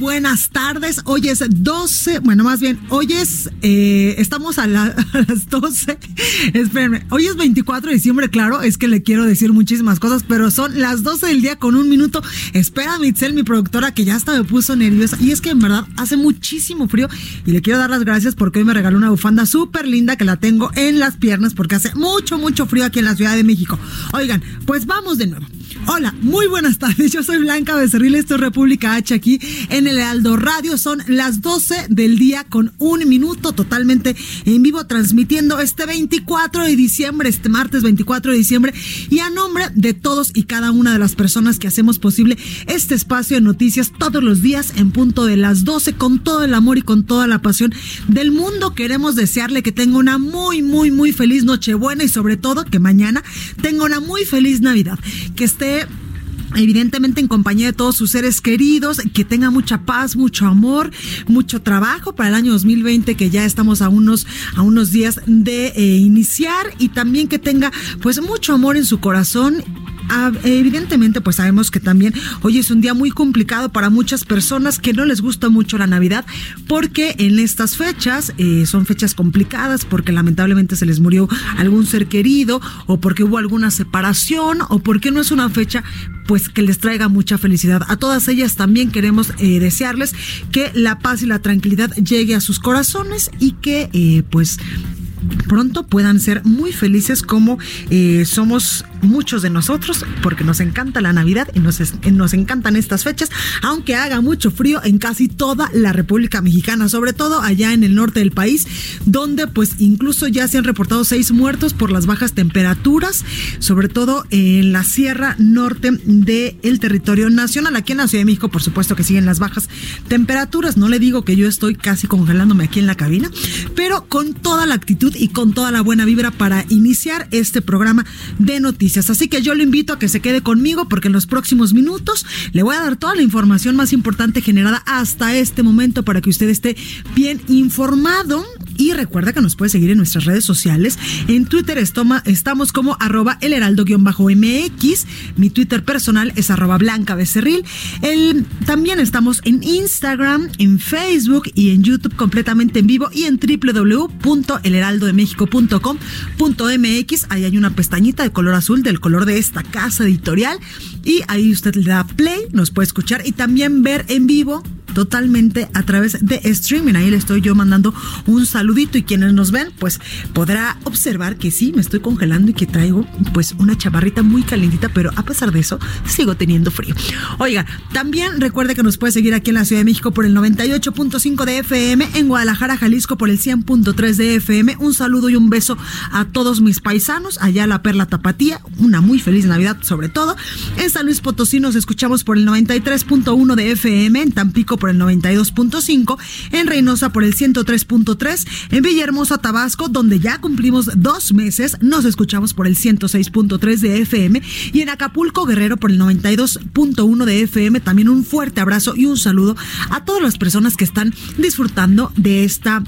Buenas tardes. Hoy es 12, bueno, más bien, hoy es, eh, estamos a, la- a las 12. Espérenme, hoy es 24 de diciembre, claro, es que le quiero decir muchísimas cosas, pero son las 12 del día con un minuto. Espera, Mitzel, mi productora, que ya hasta me puso nerviosa. Y es que en verdad hace muchísimo frío y le quiero dar las gracias porque hoy me regaló una bufanda súper linda que la tengo en las piernas porque hace mucho, mucho frío aquí en la Ciudad de México. Oigan, pues vamos de nuevo. Hola, muy buenas tardes. Yo soy Blanca Becerril, esto es República H aquí en el Aldo Radio. Son las 12 del día con un minuto totalmente en vivo transmitiendo este 24 de diciembre, este martes 24 de diciembre. Y a nombre de todos y cada una de las personas que hacemos posible este espacio de noticias todos los días en punto de las 12 con todo el amor y con toda la pasión del mundo. Queremos desearle que tenga una muy, muy, muy feliz Nochebuena y sobre todo que mañana tenga una muy feliz Navidad. Que esté evidentemente en compañía de todos sus seres queridos, que tenga mucha paz, mucho amor, mucho trabajo para el año 2020 que ya estamos a unos a unos días de eh, iniciar y también que tenga pues mucho amor en su corazón Evidentemente, pues sabemos que también hoy es un día muy complicado para muchas personas que no les gusta mucho la Navidad, porque en estas fechas eh, son fechas complicadas, porque lamentablemente se les murió algún ser querido, o porque hubo alguna separación, o porque no es una fecha pues que les traiga mucha felicidad. A todas ellas también queremos eh, desearles que la paz y la tranquilidad llegue a sus corazones y que eh, pues pronto puedan ser muy felices como somos muchos de nosotros, porque nos encanta la Navidad y nos, nos encantan estas fechas, aunque haga mucho frío en casi toda la República Mexicana, sobre todo allá en el norte del país, donde pues incluso ya se han reportado seis muertos por las bajas temperaturas, sobre todo en la sierra norte del territorio nacional. Aquí en la Ciudad de México, por supuesto que siguen las bajas temperaturas. No le digo que yo estoy casi congelándome aquí en la cabina, pero con toda la actitud y con toda la buena vibra para iniciar este programa de noticias. Así que yo lo invito a que se quede conmigo porque en los próximos minutos le voy a dar toda la información más importante generada hasta este momento para que usted esté bien informado. Y recuerda que nos puede seguir en nuestras redes sociales. En Twitter estamos como arroba el heraldo-mx. Mi Twitter personal es arroba blanca becerril. También estamos en Instagram, en Facebook y en YouTube completamente en vivo y en www.elheraldodemexico.com.mx. Ahí hay una pestañita de color azul del color de esta casa editorial y ahí usted le da play, nos puede escuchar y también ver en vivo totalmente a través de streaming. Ahí le estoy yo mandando un saludito y quienes nos ven, pues podrá observar que sí, me estoy congelando y que traigo pues una chamarrita muy calentita, pero a pesar de eso, sigo teniendo frío. Oiga, también recuerde que nos puede seguir aquí en la Ciudad de México por el 98.5 de FM, en Guadalajara, Jalisco por el 100.3 de FM. Un saludo y un beso a todos mis paisanos, allá la Perla Tapatía, una muy feliz Navidad sobre todo. En San Luis Potosí nos escuchamos por el 93.1 de FM, en Tampico por el 92.5, en Reynosa por el 103.3, en Villahermosa, Tabasco, donde ya cumplimos dos meses, nos escuchamos por el 106.3 de FM y en Acapulco, Guerrero por el 92.1 de FM. También un fuerte abrazo y un saludo a todas las personas que están disfrutando de esta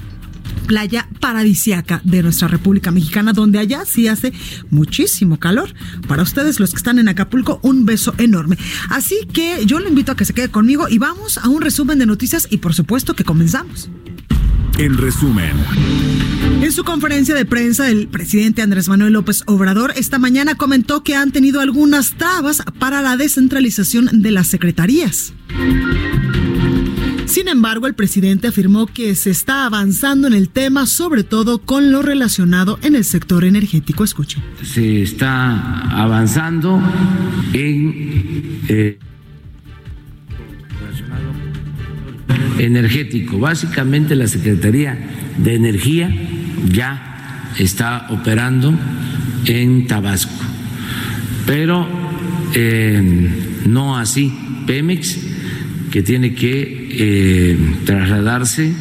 playa paradisiaca de nuestra República Mexicana, donde allá sí hace muchísimo calor. Para ustedes, los que están en Acapulco, un beso enorme. Así que yo le invito a que se quede conmigo y vamos a un resumen de noticias y por supuesto que comenzamos. En resumen, En su conferencia de prensa, el presidente Andrés Manuel López Obrador esta mañana comentó que han tenido algunas trabas para la descentralización de las secretarías. Sin embargo, el presidente afirmó que se está avanzando en el tema, sobre todo con lo relacionado en el sector energético. Escuche. Se está avanzando en... Eh, energético. Básicamente la Secretaría de Energía ya está operando en Tabasco, pero eh, no así Pemex, que tiene que eh, trasladarse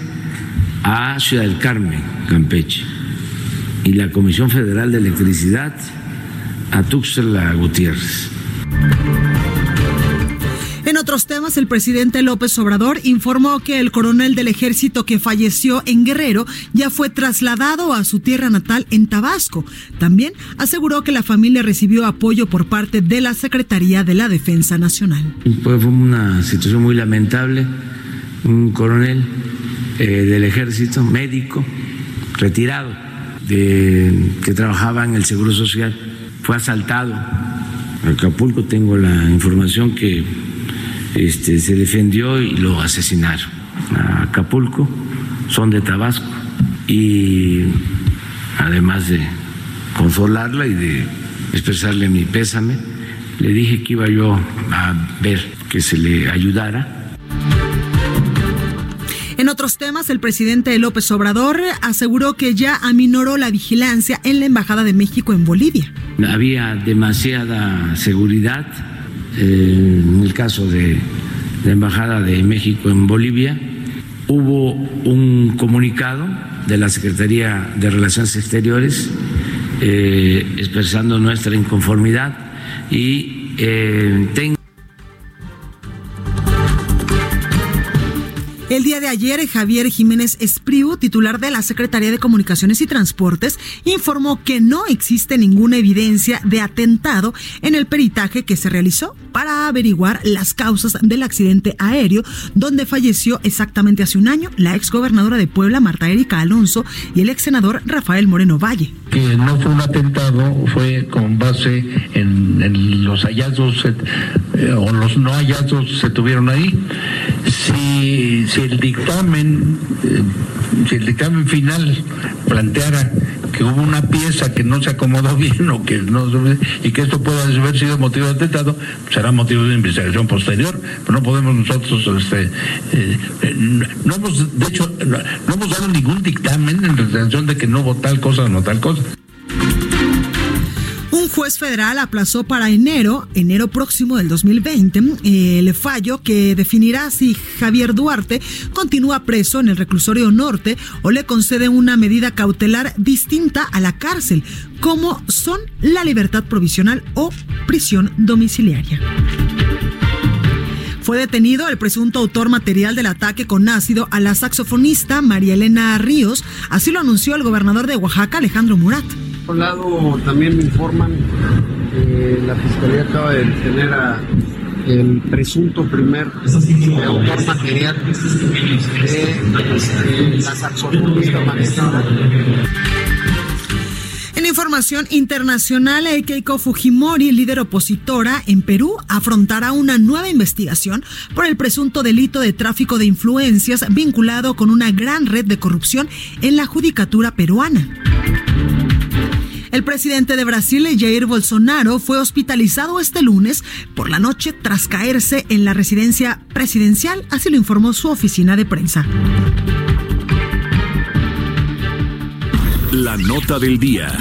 a Ciudad del Carmen, Campeche, y la Comisión Federal de Electricidad a Tuxtla Gutiérrez. En otros temas, el presidente López Obrador informó que el coronel del ejército que falleció en Guerrero ya fue trasladado a su tierra natal en Tabasco. También aseguró que la familia recibió apoyo por parte de la Secretaría de la Defensa Nacional. Pues fue una situación muy lamentable. Un coronel eh, del ejército, médico, retirado, que trabajaba en el Seguro Social, fue asaltado. Acapulco tengo la información que este, se defendió y lo asesinaron. A Acapulco, son de Tabasco y además de consolarla y de expresarle mi pésame, le dije que iba yo a ver que se le ayudara en otros temas, el presidente López Obrador aseguró que ya aminoró la vigilancia en la Embajada de México en Bolivia. Había demasiada seguridad en el caso de la Embajada de México en Bolivia, hubo un comunicado de la Secretaría de Relaciones Exteriores eh, expresando nuestra inconformidad y eh, tengo ayer, Javier Jiménez Espriu, titular de la Secretaría de Comunicaciones y Transportes, informó que no existe ninguna evidencia de atentado en el peritaje que se realizó para averiguar las causas del accidente aéreo, donde falleció exactamente hace un año la exgobernadora de Puebla, Marta Erika Alonso, y el ex senador Rafael Moreno Valle. Que no fue un atentado, fue con base en, los hallazgos eh, o los no hallazgos se tuvieron ahí. Si, si el dictamen, eh, si el dictamen final planteara que hubo una pieza que no se acomodó bien o que no y que esto pueda haber sido motivo de atentado, será motivo de investigación posterior, no podemos nosotros, este, eh, eh, no hemos, de hecho, no hemos dado ningún dictamen en relación de que no hubo tal cosa o no tal cosa. Juez federal aplazó para enero, enero próximo del 2020, el fallo que definirá si Javier Duarte continúa preso en el reclusorio norte o le concede una medida cautelar distinta a la cárcel, como son la libertad provisional o prisión domiciliaria. Fue detenido el presunto autor material del ataque con ácido a la saxofonista María Elena Ríos, así lo anunció el gobernador de Oaxaca, Alejandro Murat. Por lado, también me informan que la Fiscalía acaba de detener a el presunto primer autor material de la saxofonista En información internacional, Keiko Fujimori, líder opositora en Perú, afrontará una nueva investigación por el presunto delito de tráfico de influencias vinculado con una gran red de corrupción en la judicatura peruana. El presidente de Brasil, Jair Bolsonaro, fue hospitalizado este lunes por la noche tras caerse en la residencia presidencial, así lo informó su oficina de prensa. La nota del día.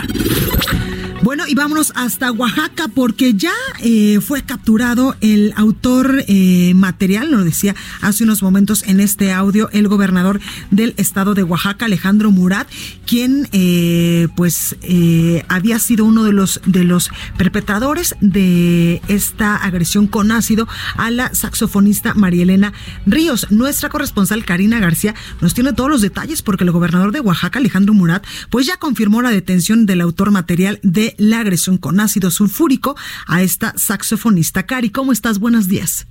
Bueno, y vámonos hasta Oaxaca porque ya eh, fue capturado el autor eh, material, lo decía hace unos momentos en este audio el gobernador del estado de Oaxaca, Alejandro Murat, quien eh, pues había sido uno de los de los perpetradores de esta agresión con ácido a la saxofonista María Elena Ríos. Nuestra corresponsal Karina García nos tiene todos los detalles porque el gobernador de Oaxaca, Alejandro Murat, pues ya confirmó la detención del autor material de la agresión con ácido sulfúrico a esta saxofonista. Cari, ¿cómo estás? Buenos días.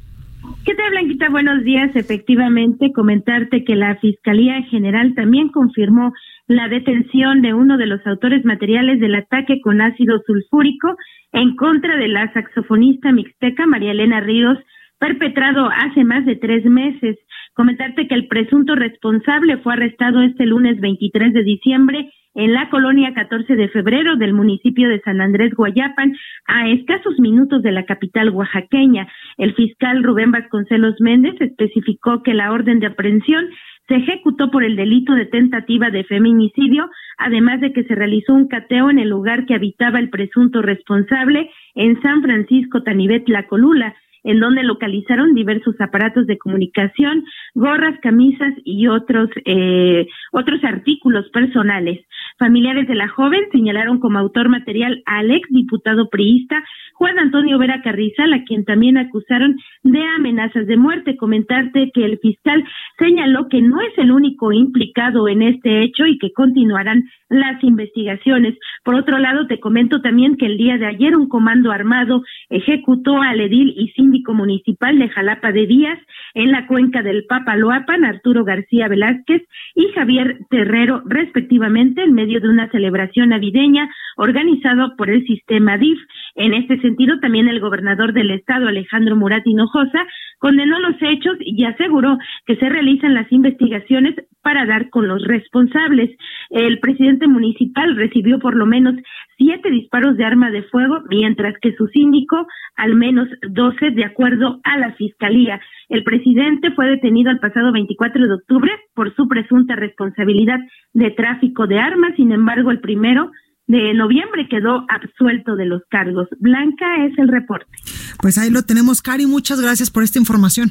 ¿Qué tal, Blanquita? Buenos días. Efectivamente, comentarte que la Fiscalía General también confirmó la detención de uno de los autores materiales del ataque con ácido sulfúrico en contra de la saxofonista mixteca María Elena Ríos, perpetrado hace más de tres meses. Comentarte que el presunto responsable fue arrestado este lunes 23 de diciembre en la colonia 14 de febrero del municipio de San Andrés Guayapan, a escasos minutos de la capital oaxaqueña. El fiscal Rubén Vasconcelos Méndez especificó que la orden de aprehensión se ejecutó por el delito de tentativa de feminicidio, además de que se realizó un cateo en el lugar que habitaba el presunto responsable en San Francisco Tanibet La Colula en donde localizaron diversos aparatos de comunicación, gorras, camisas y otros eh, otros artículos personales. Familiares de la joven señalaron como autor material al ex diputado priista Juan Antonio Vera Carrizal, a quien también acusaron de amenazas de muerte. Comentarte que el fiscal señaló que no es el único implicado en este hecho y que continuarán las investigaciones. Por otro lado, te comento también que el día de ayer un comando armado ejecutó al edil y municipal de Jalapa de Díaz en la cuenca del Papaloapan, Arturo García Velázquez y Javier Terrero, respectivamente, en medio de una celebración navideña organizado por el sistema DIF. En este sentido, también el gobernador del estado, Alejandro Murat Hinojosa, condenó los hechos y aseguró que se realizan las investigaciones para dar con los responsables. El presidente municipal recibió por lo menos siete disparos de arma de fuego, mientras que su síndico al menos doce, de acuerdo a la fiscalía. El presidente fue detenido el pasado 24 de octubre por su presunta responsabilidad de tráfico de armas. Sin embargo, el primero de noviembre quedó absuelto de los cargos. Blanca es el reporte. Pues ahí lo tenemos, Cari. Muchas gracias por esta información.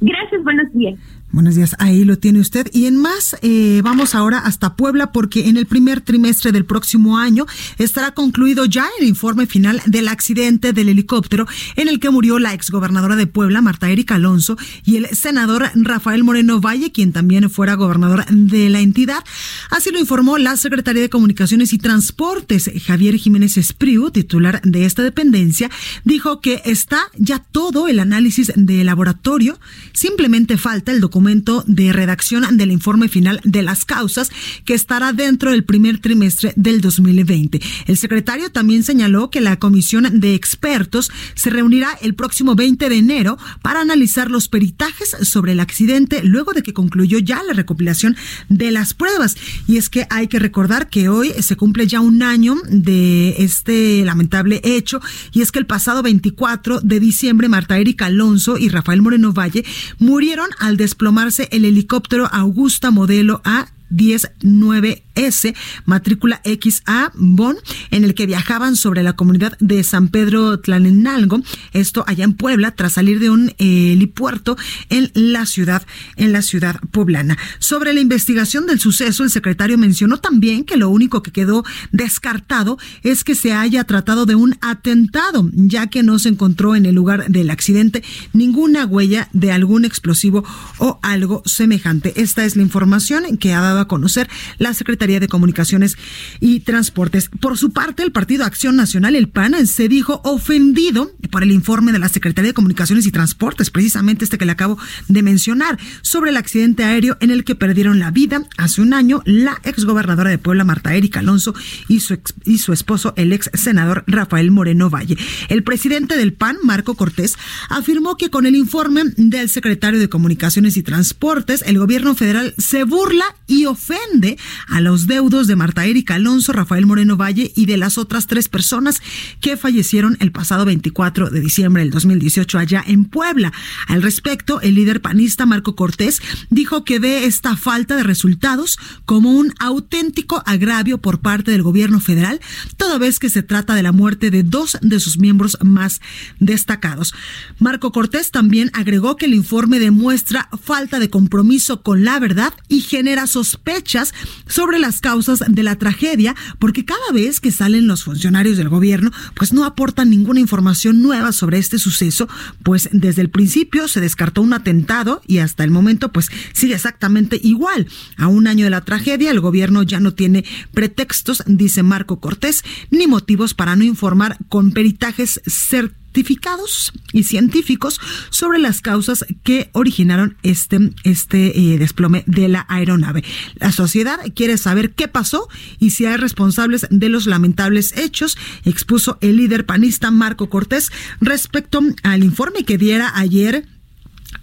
Gracias, buenos días. Buenos días, ahí lo tiene usted. Y en más, eh, vamos ahora hasta Puebla porque en el primer trimestre del próximo año estará concluido ya el informe final del accidente del helicóptero en el que murió la exgobernadora de Puebla, Marta Erika Alonso, y el senador Rafael Moreno Valle, quien también fuera gobernador de la entidad. Así lo informó la Secretaría de Comunicaciones y Transportes, Javier Jiménez Espriu, titular de esta dependencia, dijo que está ya todo el análisis de laboratorio, simplemente falta el documento de redacción del informe final de las causas que estará dentro del primer trimestre del 2020. El secretario también señaló que la comisión de expertos se reunirá el próximo 20 de enero para analizar los peritajes sobre el accidente luego de que concluyó ya la recopilación de las pruebas. Y es que hay que recordar que hoy se cumple ya un año de este lamentable hecho y es que el pasado 24 de diciembre Marta Erika Alonso y Rafael Moreno Valle murieron al desplomar el helicóptero Augusta modelo A 109S, matrícula XA Bon, en el que viajaban sobre la comunidad de San Pedro Tlanenalgo, esto allá en Puebla, tras salir de un eh, helipuerto en la ciudad, en la ciudad poblana. Sobre la investigación del suceso, el secretario mencionó también que lo único que quedó descartado es que se haya tratado de un atentado, ya que no se encontró en el lugar del accidente ninguna huella de algún explosivo o algo semejante. Esta es la información que ha dado a conocer la Secretaría de Comunicaciones y Transportes. Por su parte, el Partido Acción Nacional, el PAN, se dijo ofendido por el informe de la Secretaría de Comunicaciones y Transportes, precisamente este que le acabo de mencionar, sobre el accidente aéreo en el que perdieron la vida hace un año la exgobernadora de Puebla, Marta Erika Alonso, y su, y su esposo, el ex senador Rafael Moreno Valle. El presidente del PAN, Marco Cortés, afirmó que con el informe del secretario de Comunicaciones y Transportes, el gobierno federal se burla y ofende a los deudos de Marta Erika Alonso, Rafael Moreno Valle y de las otras tres personas que fallecieron el pasado 24 de diciembre del 2018 allá en Puebla. Al respecto, el líder panista Marco Cortés dijo que ve esta falta de resultados como un auténtico agravio por parte del gobierno federal, toda vez que se trata de la muerte de dos de sus miembros más destacados. Marco Cortés también agregó que el informe demuestra falta de compromiso con la verdad y genera sospechas sobre las causas de la tragedia, porque cada vez que salen los funcionarios del gobierno, pues no aportan ninguna información nueva sobre este suceso, pues desde el principio se descartó un atentado y hasta el momento pues sigue exactamente igual. A un año de la tragedia, el gobierno ya no tiene pretextos, dice Marco Cortés, ni motivos para no informar con peritajes certeros certificados y científicos sobre las causas que originaron este, este eh, desplome de la aeronave. La sociedad quiere saber qué pasó y si hay responsables de los lamentables hechos, expuso el líder panista Marco Cortés respecto al informe que diera ayer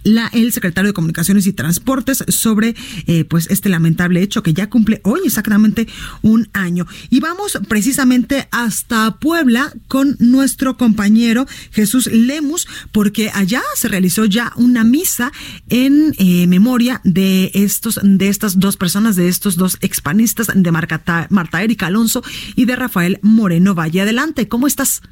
la, el secretario de Comunicaciones y Transportes sobre eh, pues este lamentable hecho que ya cumple hoy exactamente un año. Y vamos precisamente hasta Puebla con nuestro compañero Jesús Lemus, porque allá se realizó ya una misa en eh, memoria de estos, de estas dos personas, de estos dos expanistas de Marta, Marta Erika Alonso y de Rafael Moreno Valle. Adelante, ¿cómo estás?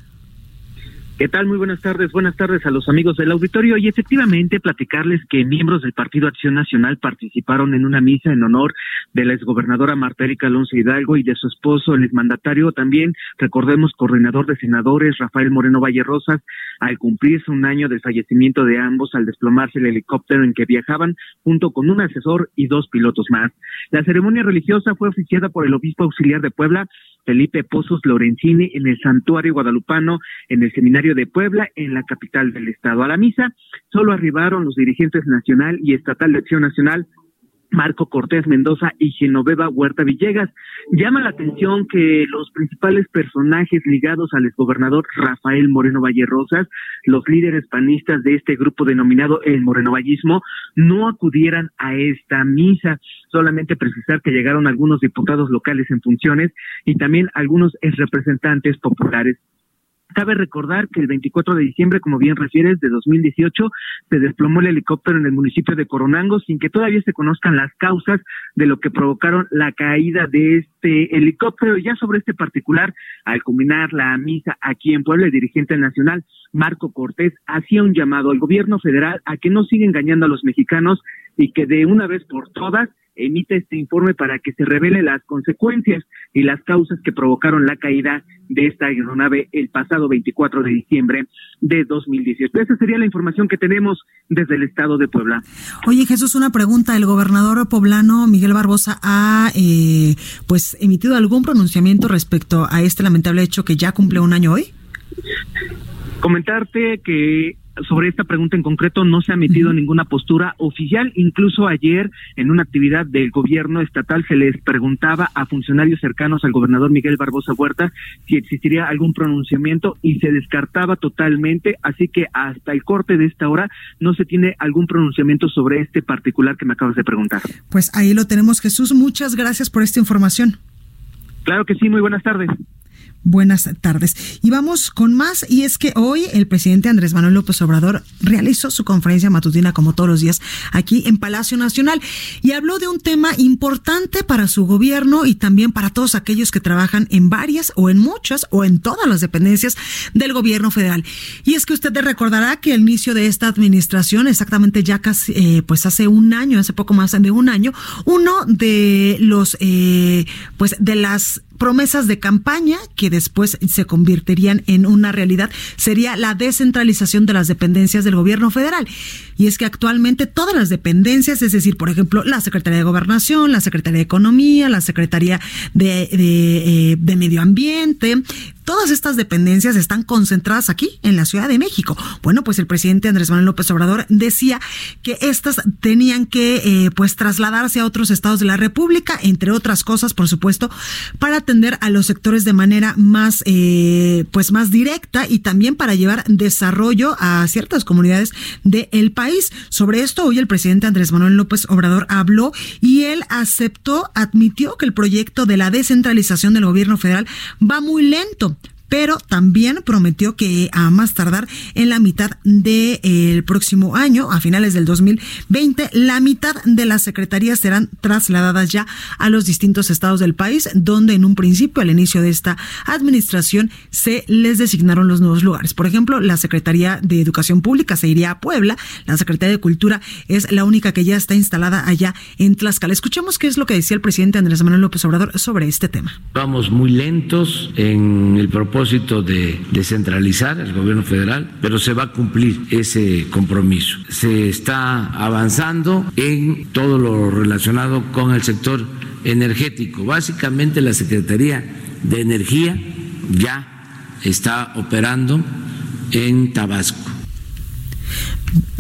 ¿Qué tal? Muy buenas tardes. Buenas tardes a los amigos del auditorio. Y efectivamente, platicarles que miembros del Partido Acción Nacional participaron en una misa en honor de la exgobernadora Marta Erika Alonso Hidalgo y de su esposo, el exmandatario, también, recordemos, coordinador de senadores, Rafael Moreno Valle Rosas, al cumplirse un año del fallecimiento de ambos al desplomarse el helicóptero en que viajaban, junto con un asesor y dos pilotos más. La ceremonia religiosa fue oficiada por el obispo auxiliar de Puebla, Felipe Pozos Lorenzini en el Santuario Guadalupano, en el Seminario de Puebla, en la capital del estado. A la misa solo arribaron los dirigentes nacional y estatal de Acción Nacional, Marco Cortés Mendoza y Genoveva Huerta Villegas. Llama la atención que los principales personajes ligados al exgobernador Rafael Moreno Valle Rosas, los líderes panistas de este grupo denominado el Morenovallismo, no acudieran a esta misa. Solamente precisar que llegaron algunos diputados locales en funciones y también algunos representantes populares. Cabe recordar que el 24 de diciembre, como bien refieres, de 2018, se desplomó el helicóptero en el municipio de Coronango sin que todavía se conozcan las causas de lo que provocaron la caída de este helicóptero. Ya sobre este particular, al culminar la misa aquí en Puebla, el dirigente nacional Marco Cortés hacía un llamado al gobierno federal a que no siga engañando a los mexicanos y que de una vez por todas emite este informe para que se revele las consecuencias y las causas que provocaron la caída de esta aeronave el pasado 24 de diciembre de 2018. Esa sería la información que tenemos desde el estado de Puebla. Oye Jesús, una pregunta. ¿El gobernador poblano Miguel Barbosa ha eh, pues emitido algún pronunciamiento respecto a este lamentable hecho que ya cumple un año hoy? Comentarte que sobre esta pregunta en concreto no se ha emitido ninguna postura oficial. Incluso ayer, en una actividad del gobierno estatal, se les preguntaba a funcionarios cercanos al gobernador Miguel Barbosa Huerta si existiría algún pronunciamiento y se descartaba totalmente. Así que hasta el corte de esta hora no se tiene algún pronunciamiento sobre este particular que me acabas de preguntar. Pues ahí lo tenemos, Jesús. Muchas gracias por esta información. Claro que sí, muy buenas tardes. Buenas tardes. Y vamos con más. Y es que hoy el presidente Andrés Manuel López Obrador realizó su conferencia matutina, como todos los días, aquí en Palacio Nacional. Y habló de un tema importante para su gobierno y también para todos aquellos que trabajan en varias o en muchas o en todas las dependencias del gobierno federal. Y es que usted recordará que el inicio de esta administración, exactamente ya casi, eh, pues hace un año, hace poco más de un año, uno de los, eh, pues de las promesas de campaña que después se convertirían en una realidad sería la descentralización de las dependencias del gobierno federal. Y es que actualmente todas las dependencias, es decir, por ejemplo, la Secretaría de Gobernación, la Secretaría de Economía, la Secretaría de, de, eh, Medio Ambiente, Todas estas dependencias están concentradas aquí en la Ciudad de México. Bueno, pues el presidente Andrés Manuel López Obrador decía que estas tenían que eh, pues trasladarse a otros estados de la República, entre otras cosas, por supuesto, para atender a los sectores de manera más eh, pues más directa y también para llevar desarrollo a ciertas comunidades del país. Sobre esto hoy el presidente Andrés Manuel López Obrador habló y él aceptó, admitió que el proyecto de la descentralización del gobierno federal va muy lento pero también prometió que a más tardar en la mitad del eh, próximo año, a finales del 2020, la mitad de las secretarías serán trasladadas ya a los distintos estados del país, donde en un principio, al inicio de esta administración, se les designaron los nuevos lugares. Por ejemplo, la Secretaría de Educación Pública se iría a Puebla, la Secretaría de Cultura es la única que ya está instalada allá en Tlaxcala. Escuchemos qué es lo que decía el presidente Andrés Manuel López Obrador sobre este tema. Vamos muy lentos en el propósito de descentralizar el gobierno federal, pero se va a cumplir ese compromiso. Se está avanzando en todo lo relacionado con el sector energético. Básicamente la Secretaría de Energía ya está operando en Tabasco.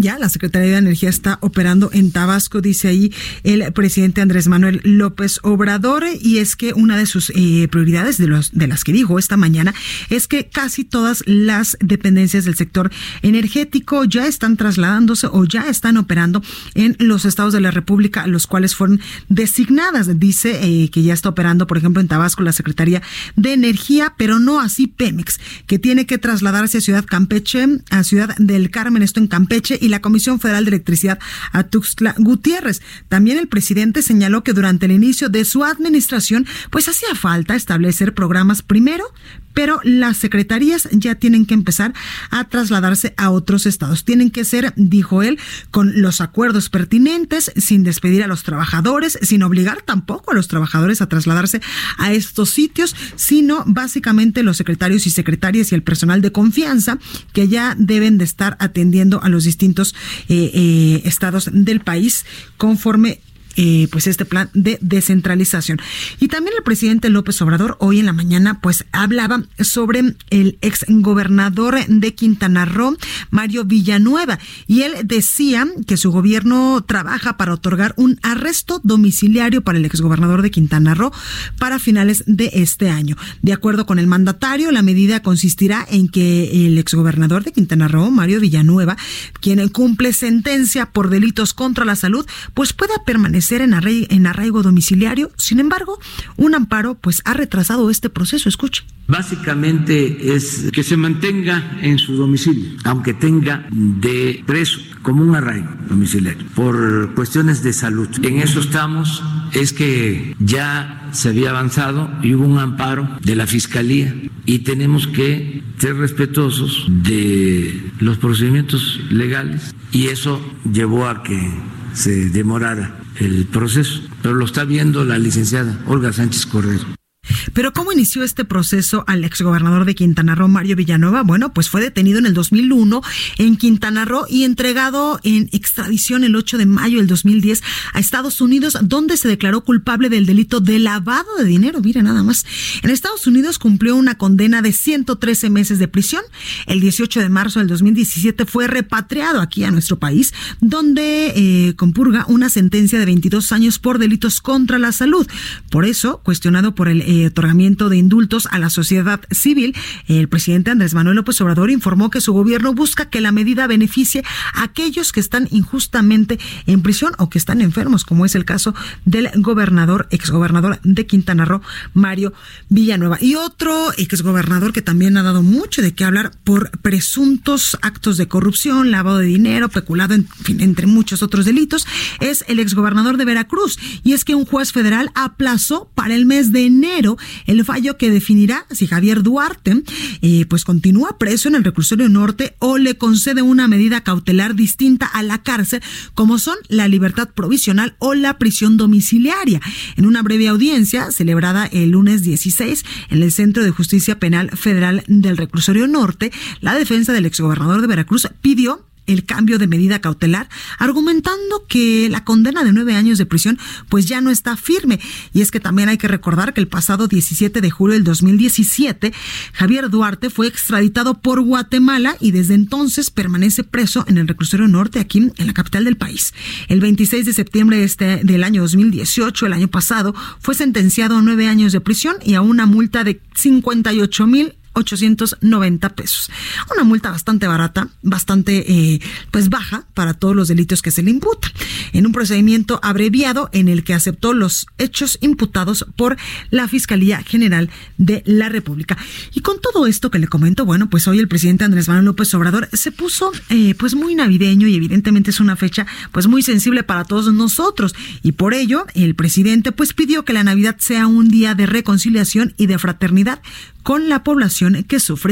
Ya la Secretaría de Energía está operando en Tabasco, dice ahí el presidente Andrés Manuel López Obrador, y es que una de sus eh, prioridades de, los, de las que dijo esta mañana es que casi todas las dependencias del sector energético ya están trasladándose o ya están operando en los estados de la República, los cuales fueron designadas. Dice eh, que ya está operando, por ejemplo, en Tabasco la Secretaría de Energía, pero no así Pemex, que tiene que trasladarse a Ciudad Campeche, a Ciudad del Carmen, esto en Campeche, y la Comisión Federal de Electricidad a Tuxtla Gutiérrez. También el presidente señaló que durante el inicio de su administración, pues hacía falta establecer programas primero pero las secretarías ya tienen que empezar a trasladarse a otros estados. Tienen que ser, dijo él, con los acuerdos pertinentes, sin despedir a los trabajadores, sin obligar tampoco a los trabajadores a trasladarse a estos sitios, sino básicamente los secretarios y secretarias y el personal de confianza que ya deben de estar atendiendo a los distintos eh, eh, estados del país conforme eh, pues este plan de descentralización. Y también el presidente López Obrador hoy en la mañana pues hablaba sobre el ex gobernador de Quintana Roo, Mario Villanueva, y él decía que su gobierno trabaja para otorgar un arresto domiciliario para el ex gobernador de Quintana Roo para finales de este año. De acuerdo con el mandatario, la medida consistirá en que el ex gobernador de Quintana Roo, Mario Villanueva, quien cumple sentencia por delitos contra la salud, pues pueda permanecer en, en arraigo domiciliario. Sin embargo, un amparo pues ha retrasado este proceso. Escuche. Básicamente es que se mantenga en su domicilio, aunque tenga de preso como un arraigo domiciliario por cuestiones de salud. En eso estamos, es que ya se había avanzado y hubo un amparo de la Fiscalía y tenemos que ser respetuosos de los procedimientos legales y eso llevó a que se demorara el proceso, pero lo está viendo la licenciada Olga Sánchez Cordero. Pero ¿cómo inició este proceso al exgobernador de Quintana Roo, Mario Villanueva? Bueno, pues fue detenido en el 2001 en Quintana Roo y entregado en extradición el 8 de mayo del 2010 a Estados Unidos, donde se declaró culpable del delito de lavado de dinero. Mira, nada más. En Estados Unidos cumplió una condena de 113 meses de prisión. El 18 de marzo del 2017 fue repatriado aquí a nuestro país, donde eh, compurga una sentencia de 22 años por delitos contra la salud. Por eso, cuestionado por el eh, otorgamiento de indultos a la sociedad civil, el presidente Andrés Manuel López Obrador informó que su gobierno busca que la medida beneficie a aquellos que están injustamente en prisión o que están enfermos, como es el caso del gobernador, exgobernador de Quintana Roo, Mario Villanueva. Y otro exgobernador que también ha dado mucho de qué hablar por presuntos actos de corrupción, lavado de dinero, peculado, en fin, entre muchos otros delitos, es el exgobernador de Veracruz. Y es que un juez federal aplazó para el mes de enero el fallo que definirá si Javier Duarte eh, pues continúa preso en el reclusorio norte o le concede una medida cautelar distinta a la cárcel, como son la libertad provisional o la prisión domiciliaria. En una breve audiencia celebrada el lunes 16 en el Centro de Justicia Penal Federal del Reclusorio Norte, la defensa del exgobernador de Veracruz pidió el cambio de medida cautelar, argumentando que la condena de nueve años de prisión pues ya no está firme. Y es que también hay que recordar que el pasado 17 de julio del 2017, Javier Duarte fue extraditado por Guatemala y desde entonces permanece preso en el reclusorio norte aquí en la capital del país. El 26 de septiembre este, del año 2018, el año pasado, fue sentenciado a nueve años de prisión y a una multa de 58 mil 890 pesos. Una multa bastante barata, bastante eh, pues baja para todos los delitos que se le imputan. En un procedimiento abreviado en el que aceptó los hechos imputados por la Fiscalía General de la República. Y con todo esto que le comento, bueno, pues hoy el presidente Andrés Manuel López Obrador se puso eh, pues muy navideño y evidentemente es una fecha pues muy sensible para todos nosotros. Y por ello el presidente pues pidió que la Navidad sea un día de reconciliación y de fraternidad con la población que sufre.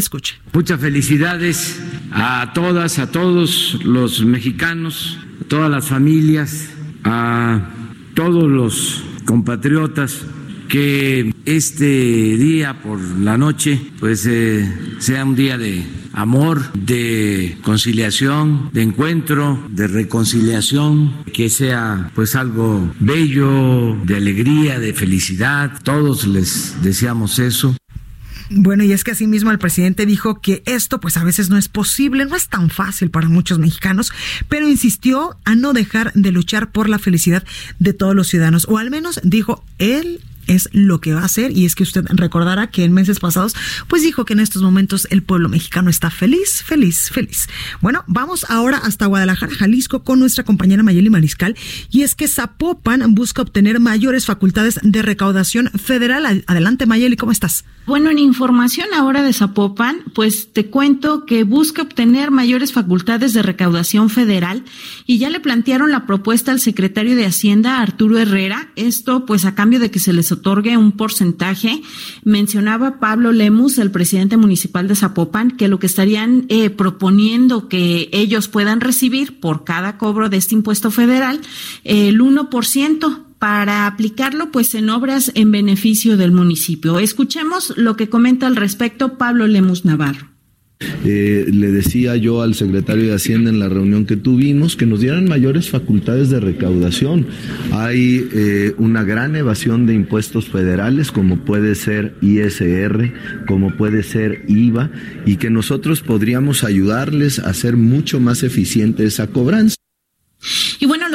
Muchas felicidades a todas, a todos los mexicanos, a todas las familias, a todos los compatriotas que este día por la noche pues eh, sea un día de amor, de conciliación, de encuentro, de reconciliación, que sea pues algo bello, de alegría, de felicidad. Todos les deseamos eso. Bueno, y es que asimismo el presidente dijo que esto pues a veces no es posible, no es tan fácil para muchos mexicanos, pero insistió a no dejar de luchar por la felicidad de todos los ciudadanos, o al menos dijo él es lo que va a hacer y es que usted recordará que en meses pasados pues dijo que en estos momentos el pueblo mexicano está feliz, feliz, feliz. Bueno, vamos ahora hasta Guadalajara, Jalisco con nuestra compañera Mayeli Mariscal y es que Zapopan busca obtener mayores facultades de recaudación federal. Adelante Mayeli, ¿cómo estás? Bueno, en información ahora de Zapopan, pues te cuento que busca obtener mayores facultades de recaudación federal y ya le plantearon la propuesta al secretario de Hacienda, Arturo Herrera, esto pues a cambio de que se les otorgue un porcentaje. Mencionaba Pablo Lemus, el presidente municipal de Zapopan, que lo que estarían eh, proponiendo que ellos puedan recibir por cada cobro de este impuesto federal, el 1% para aplicarlo pues en obras en beneficio del municipio. Escuchemos lo que comenta al respecto Pablo Lemus Navarro. Eh, le decía yo al secretario de Hacienda en la reunión que tuvimos que nos dieran mayores facultades de recaudación. Hay eh, una gran evasión de impuestos federales, como puede ser ISR, como puede ser IVA, y que nosotros podríamos ayudarles a hacer mucho más eficiente esa cobranza.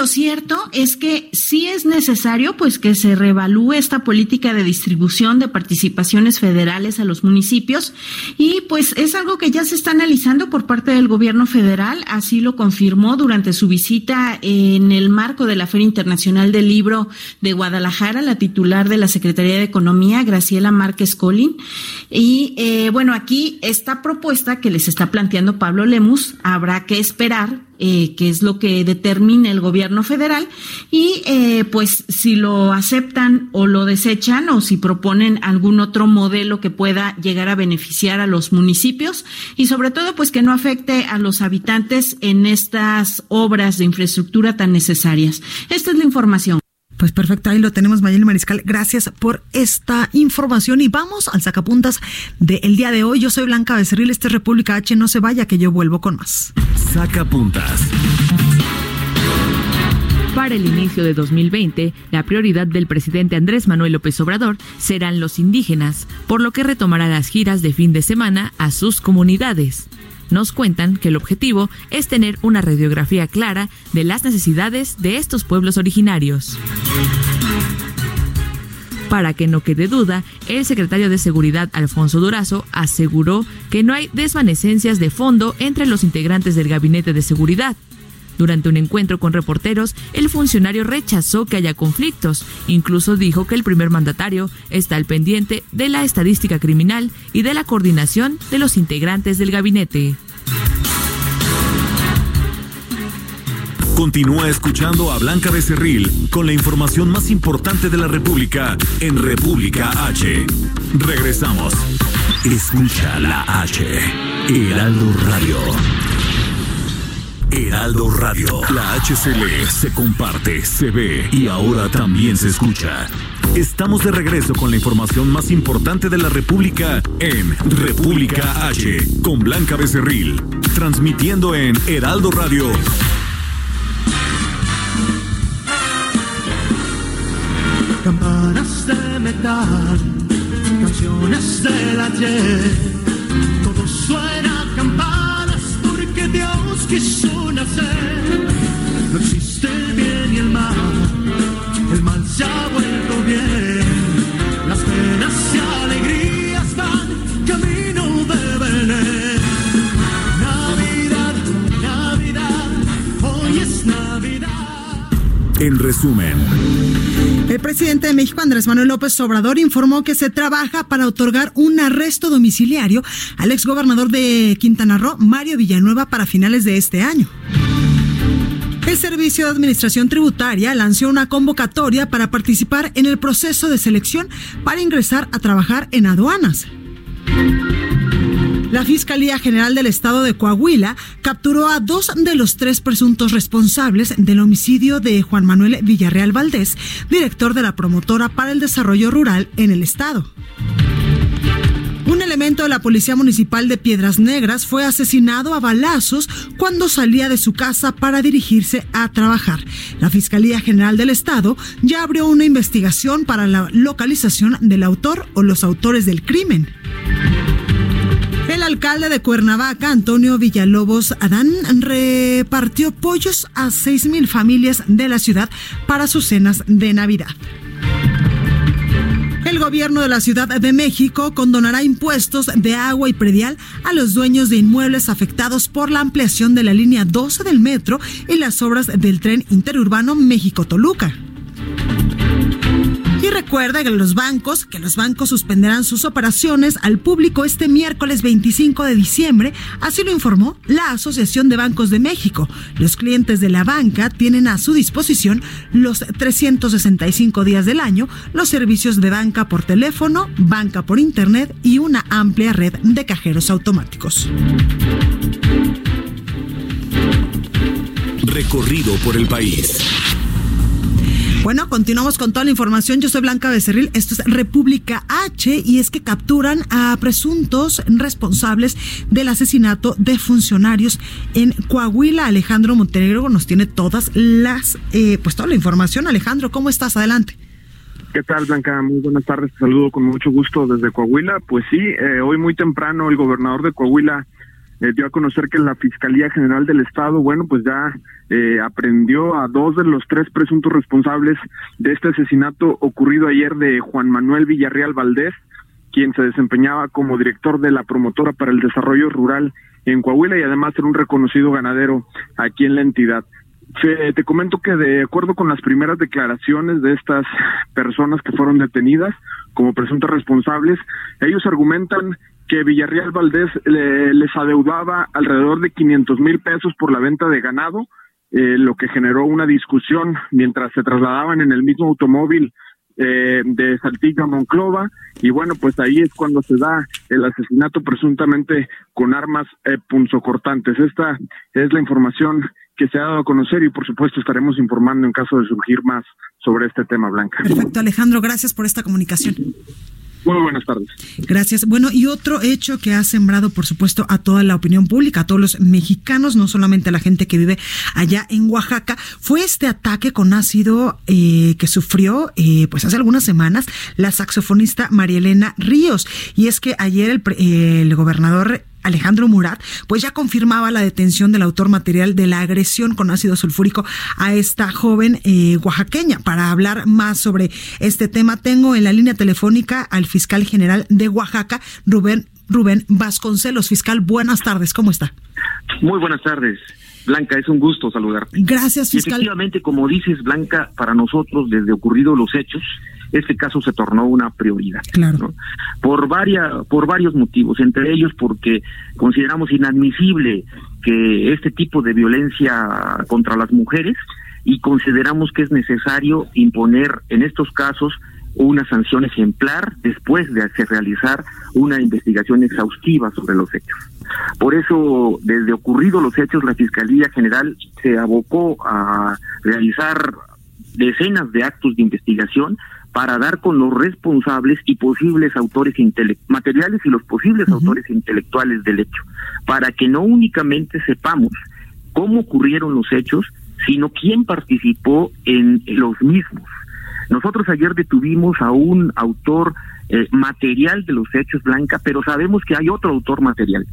Lo cierto es que sí es necesario pues que se reevalúe esta política de distribución de participaciones federales a los municipios y pues es algo que ya se está analizando por parte del gobierno federal, así lo confirmó durante su visita en el marco de la Feria Internacional del Libro de Guadalajara, la titular de la Secretaría de Economía, Graciela Márquez Colín. Y eh, bueno, aquí esta propuesta que les está planteando Pablo Lemus, habrá que esperar eh, que es lo que determine el gobierno federal y eh, pues si lo aceptan o lo desechan o si proponen algún otro modelo que pueda llegar a beneficiar a los municipios y sobre todo pues que no afecte a los habitantes en estas obras de infraestructura tan necesarias. Esta es la información. Pues perfecto, ahí lo tenemos, Mayeli Mariscal. Gracias por esta información y vamos al sacapuntas del día de hoy. Yo soy Blanca Becerril, este es República H. No se vaya, que yo vuelvo con más. Sacapuntas. Para el inicio de 2020, la prioridad del presidente Andrés Manuel López Obrador serán los indígenas, por lo que retomará las giras de fin de semana a sus comunidades nos cuentan que el objetivo es tener una radiografía clara de las necesidades de estos pueblos originarios. Para que no quede duda, el secretario de Seguridad Alfonso Durazo aseguró que no hay desvanecencias de fondo entre los integrantes del Gabinete de Seguridad. Durante un encuentro con reporteros, el funcionario rechazó que haya conflictos. Incluso dijo que el primer mandatario está al pendiente de la estadística criminal y de la coordinación de los integrantes del gabinete. Continúa escuchando a Blanca Becerril con la información más importante de la República en República H. Regresamos. Escucha la H. Heraldo Radio. Heraldo Radio. La HCL se comparte, se ve y ahora también se escucha. Estamos de regreso con la información más importante de la República en República H con Blanca Becerril, transmitiendo en Heraldo Radio. Campanas de metal, canciones del ayer, todo suena Dios quiso nacer. No existe el bien y el mal, el mal se ha vuelto bien. Las penas y alegrías van camino de Belén. Navidad, Navidad, hoy es Navidad. En resumen. Presidente de México, Andrés Manuel López Obrador, informó que se trabaja para otorgar un arresto domiciliario al exgobernador de Quintana Roo, Mario Villanueva, para finales de este año. El Servicio de Administración Tributaria lanzó una convocatoria para participar en el proceso de selección para ingresar a trabajar en aduanas. La Fiscalía General del Estado de Coahuila capturó a dos de los tres presuntos responsables del homicidio de Juan Manuel Villarreal Valdés, director de la promotora para el desarrollo rural en el estado. Un elemento de la Policía Municipal de Piedras Negras fue asesinado a balazos cuando salía de su casa para dirigirse a trabajar. La Fiscalía General del Estado ya abrió una investigación para la localización del autor o los autores del crimen. Alcalde de Cuernavaca, Antonio Villalobos Adán, repartió pollos a seis mil familias de la ciudad para sus cenas de Navidad. El gobierno de la Ciudad de México condonará impuestos de agua y predial a los dueños de inmuebles afectados por la ampliación de la línea 12 del metro y las obras del tren interurbano México-Toluca. Y recuerda que los bancos, que los bancos suspenderán sus operaciones al público este miércoles 25 de diciembre, así lo informó la Asociación de Bancos de México. Los clientes de la banca tienen a su disposición los 365 días del año los servicios de banca por teléfono, banca por internet y una amplia red de cajeros automáticos. Recorrido por el país. Bueno, continuamos con toda la información. Yo soy Blanca Becerril, esto es República H y es que capturan a presuntos responsables del asesinato de funcionarios en Coahuila. Alejandro Montenegro nos tiene todas las, eh, pues toda la información. Alejandro, ¿cómo estás? Adelante. ¿Qué tal, Blanca? Muy buenas tardes. Te saludo con mucho gusto desde Coahuila. Pues sí, eh, hoy muy temprano el gobernador de Coahuila eh, dio a conocer que la Fiscalía General del Estado, bueno, pues ya eh, aprendió a dos de los tres presuntos responsables de este asesinato ocurrido ayer de Juan Manuel Villarreal Valdés, quien se desempeñaba como director de la promotora para el desarrollo rural en Coahuila y además era un reconocido ganadero aquí en la entidad. te comento que de acuerdo con las primeras declaraciones de estas personas que fueron detenidas como presuntas responsables, ellos argumentan que Villarreal Valdés les adeudaba alrededor de 500 mil pesos por la venta de ganado, eh, lo que generó una discusión mientras se trasladaban en el mismo automóvil eh, de Saltillo a Monclova y bueno pues ahí es cuando se da el asesinato presuntamente con armas eh, punzocortantes. Esta es la información que se ha dado a conocer y por supuesto estaremos informando en caso de surgir más sobre este tema, Blanca. Perfecto, Alejandro, gracias por esta comunicación. Muy buenas tardes. Gracias. Bueno, y otro hecho que ha sembrado, por supuesto, a toda la opinión pública, a todos los mexicanos, no solamente a la gente que vive allá en Oaxaca, fue este ataque con ácido eh, que sufrió, eh, pues hace algunas semanas, la saxofonista María Elena Ríos. Y es que ayer el, el gobernador Alejandro Murat, pues ya confirmaba la detención del autor material de la agresión con ácido sulfúrico a esta joven eh, oaxaqueña. Para hablar más sobre este tema, tengo en la línea telefónica al fiscal general de Oaxaca, Rubén, Rubén Vasconcelos. Fiscal, buenas tardes, ¿cómo está? Muy buenas tardes. Blanca, es un gusto saludarte. Gracias, fiscal. efectivamente, como dices, Blanca, para nosotros, desde ocurridos los hechos, este caso se tornó una prioridad. Claro. Por, varias, por varios motivos, entre ellos porque consideramos inadmisible que este tipo de violencia contra las mujeres y consideramos que es necesario imponer en estos casos una sanción ejemplar después de realizar una investigación exhaustiva sobre los hechos. Por eso, desde ocurridos los hechos, la Fiscalía General se abocó a realizar decenas de actos de investigación para dar con los responsables y posibles autores materiales y los posibles autores intelectuales del hecho, para que no únicamente sepamos cómo ocurrieron los hechos, sino quién participó en los mismos. Nosotros ayer detuvimos a un autor eh, material de los hechos, Blanca, pero sabemos que hay otro autor material.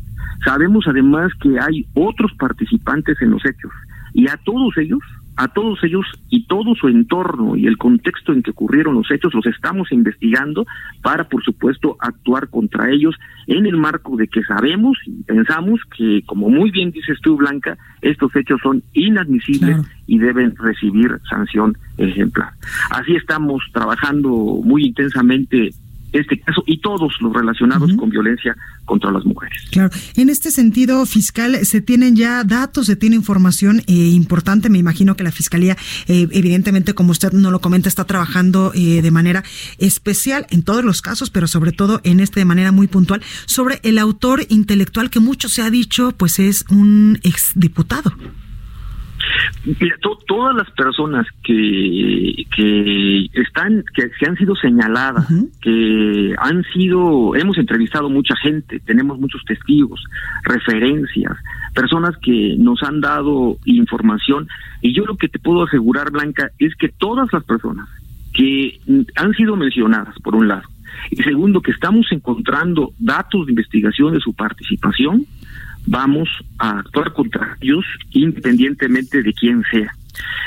Sabemos además que hay otros participantes en los hechos y a todos ellos a todos ellos y todo su entorno y el contexto en que ocurrieron los hechos los estamos investigando para, por supuesto, actuar contra ellos en el marco de que sabemos y pensamos que, como muy bien dices tú, Blanca, estos hechos son inadmisibles y deben recibir sanción ejemplar. Así estamos trabajando muy intensamente este caso y todos los relacionados con violencia contra las mujeres. Claro, en este sentido, fiscal, se tienen ya datos, se tiene información eh, importante. Me imagino que la fiscalía, eh, evidentemente, como usted no lo comenta, está trabajando eh, de manera especial en todos los casos, pero sobre todo en este de manera muy puntual sobre el autor intelectual que mucho se ha dicho, pues es un exdiputado. Mira, todas las personas que, que están, que, se han sido señaladas, que han sido, hemos entrevistado mucha gente, tenemos muchos testigos, referencias, personas que nos han dado información, y yo lo que te puedo asegurar, Blanca, es que todas las personas que han sido mencionadas, por un lado, Y segundo, que estamos encontrando datos de investigación de su participación, vamos a actuar contra ellos independientemente de quién sea.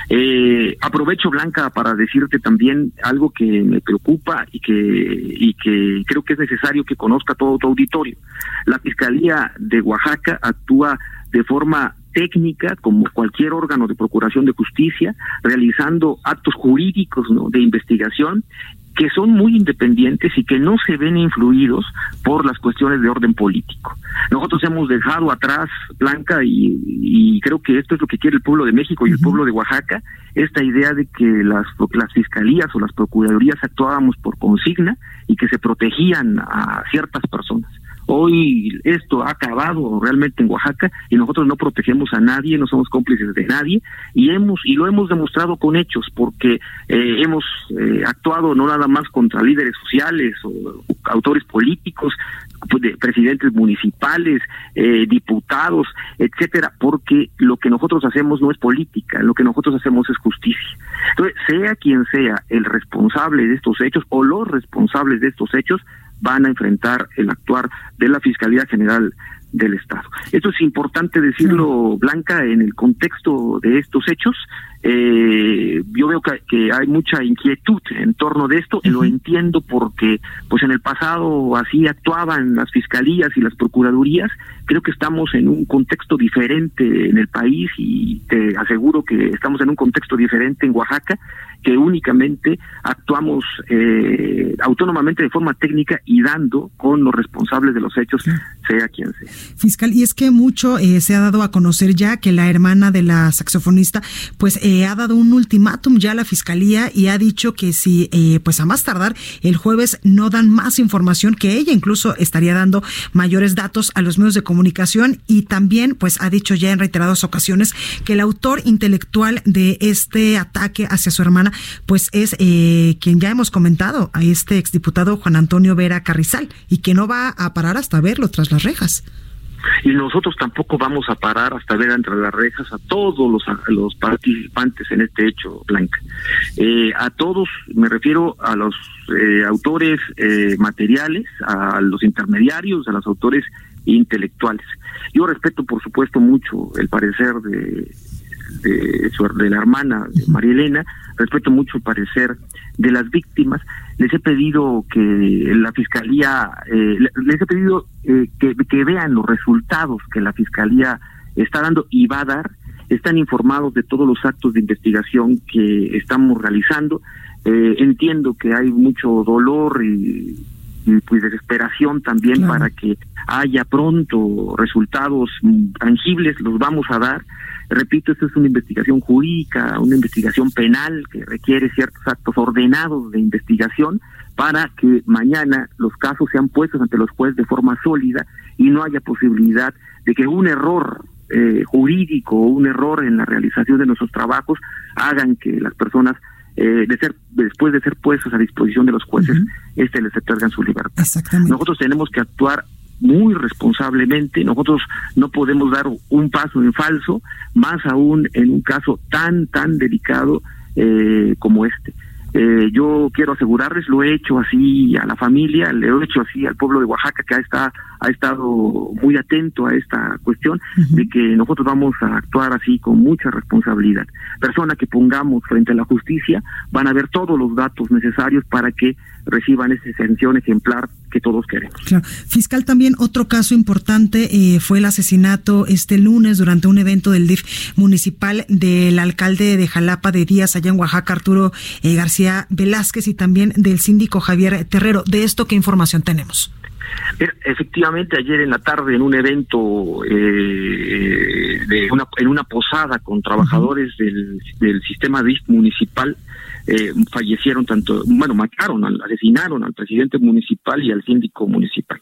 Eh, aprovecho Blanca para decirte también algo que me preocupa y que y que creo que es necesario que conozca todo tu auditorio. La Fiscalía de Oaxaca actúa de forma técnica como cualquier órgano de procuración de justicia, realizando actos jurídicos ¿no? de investigación que son muy independientes y que no se ven influidos por las cuestiones de orden político. Nosotros hemos dejado atrás, Blanca, y, creo que esto es lo que quiere el pueblo de México y el pueblo de Oaxaca, esta idea de que las, las fiscalías o las procuradurías actuábamos por consigna y que se protegían a ciertas personas. Hoy esto ha acabado realmente en Oaxaca y nosotros no protegemos a nadie, no somos cómplices de nadie y hemos y lo hemos demostrado con hechos porque eh, hemos eh, actuado no nada más contra líderes sociales o autores políticos, pues, presidentes municipales, eh, diputados, etcétera, porque lo que nosotros hacemos no es política, lo que nosotros hacemos es justicia. Entonces, sea quien sea el responsable de estos hechos o los responsables de estos hechos, van a enfrentar el actuar de la Fiscalía General del Estado. Esto es importante decirlo, Blanca, en el contexto de estos hechos. Eh, yo veo que, hay mucha inquietud en torno de esto, y lo entiendo porque pues en el pasado así actuaban las fiscalías y las procuradurías. Creo que estamos en un contexto diferente en el país y te aseguro que estamos en un contexto diferente en Oaxaca que únicamente actuamos eh, autónomamente de forma técnica y dando con los responsables de los hechos, sea quien sea. Fiscal, y es que mucho eh, se ha dado a conocer ya que la hermana de la saxofonista, pues eh, ha dado un ultimátum ya a la fiscalía y ha dicho que si, pues a más tardar, el jueves no dan más información, que ella incluso estaría dando mayores datos a los medios de comunicación y también, pues ha dicho ya en reiteradas ocasiones que el autor intelectual de este ataque hacia su hermana pues es eh, quien ya hemos comentado, a este exdiputado Juan Antonio Vera Carrizal, y que no va a parar hasta verlo tras las rejas. Y nosotros tampoco vamos a parar hasta ver entre las rejas a todos los, participantes en este hecho, Blanca. Eh, a todos, me refiero a los eh, autores materiales, a los intermediarios, a los autores intelectuales. Yo respeto, por supuesto, mucho el parecer de, de, su, de la hermana de María Elena, respeto mucho el parecer de las víctimas. Les he pedido que la fiscalía, eh, les he pedido eh, que, que vean los resultados que la fiscalía está dando y va a dar. Están informados de todos los actos de investigación que estamos realizando. Eh, entiendo que hay mucho dolor y, pues desesperación también para que haya pronto resultados tangibles, los vamos a dar. Repito, esto es una investigación jurídica, una investigación penal que requiere ciertos actos ordenados de investigación para que mañana los casos sean puestos ante los jueces de forma sólida y no haya posibilidad de que un error eh, jurídico o un error en la realización de nuestros trabajos hagan que las personas eh, de ser después de ser puestos a disposición de los jueces, este les otorgan su libertad. Nosotros tenemos que actuar muy responsablemente. Nosotros no podemos dar un paso en falso, más aún en un caso tan, tan delicado eh, como este. Eh, yo quiero asegurarles, lo he hecho así a la familia, le he hecho así al pueblo de Oaxaca que está, ha estado muy atento a esta cuestión de que nosotros vamos a actuar así con mucha responsabilidad. Persona que pongamos frente a la justicia van a ver todos los datos necesarios para que reciban esa sanción ejemplar que todos queremos. Fiscal, también otro caso importante eh, fue el asesinato este lunes durante un evento del DIF municipal del alcalde de Jalapa de Díaz, allá en Oaxaca, Arturo eh, García Velázquez, y también del síndico Javier Terrero. ¿De esto qué información tenemos? Efectivamente, ayer en la tarde en un evento eh, de una, en una posada con trabajadores del, del sistema DIF municipal, eh, fallecieron tanto, bueno, mataron, asesinaron al presidente municipal y al síndico municipal.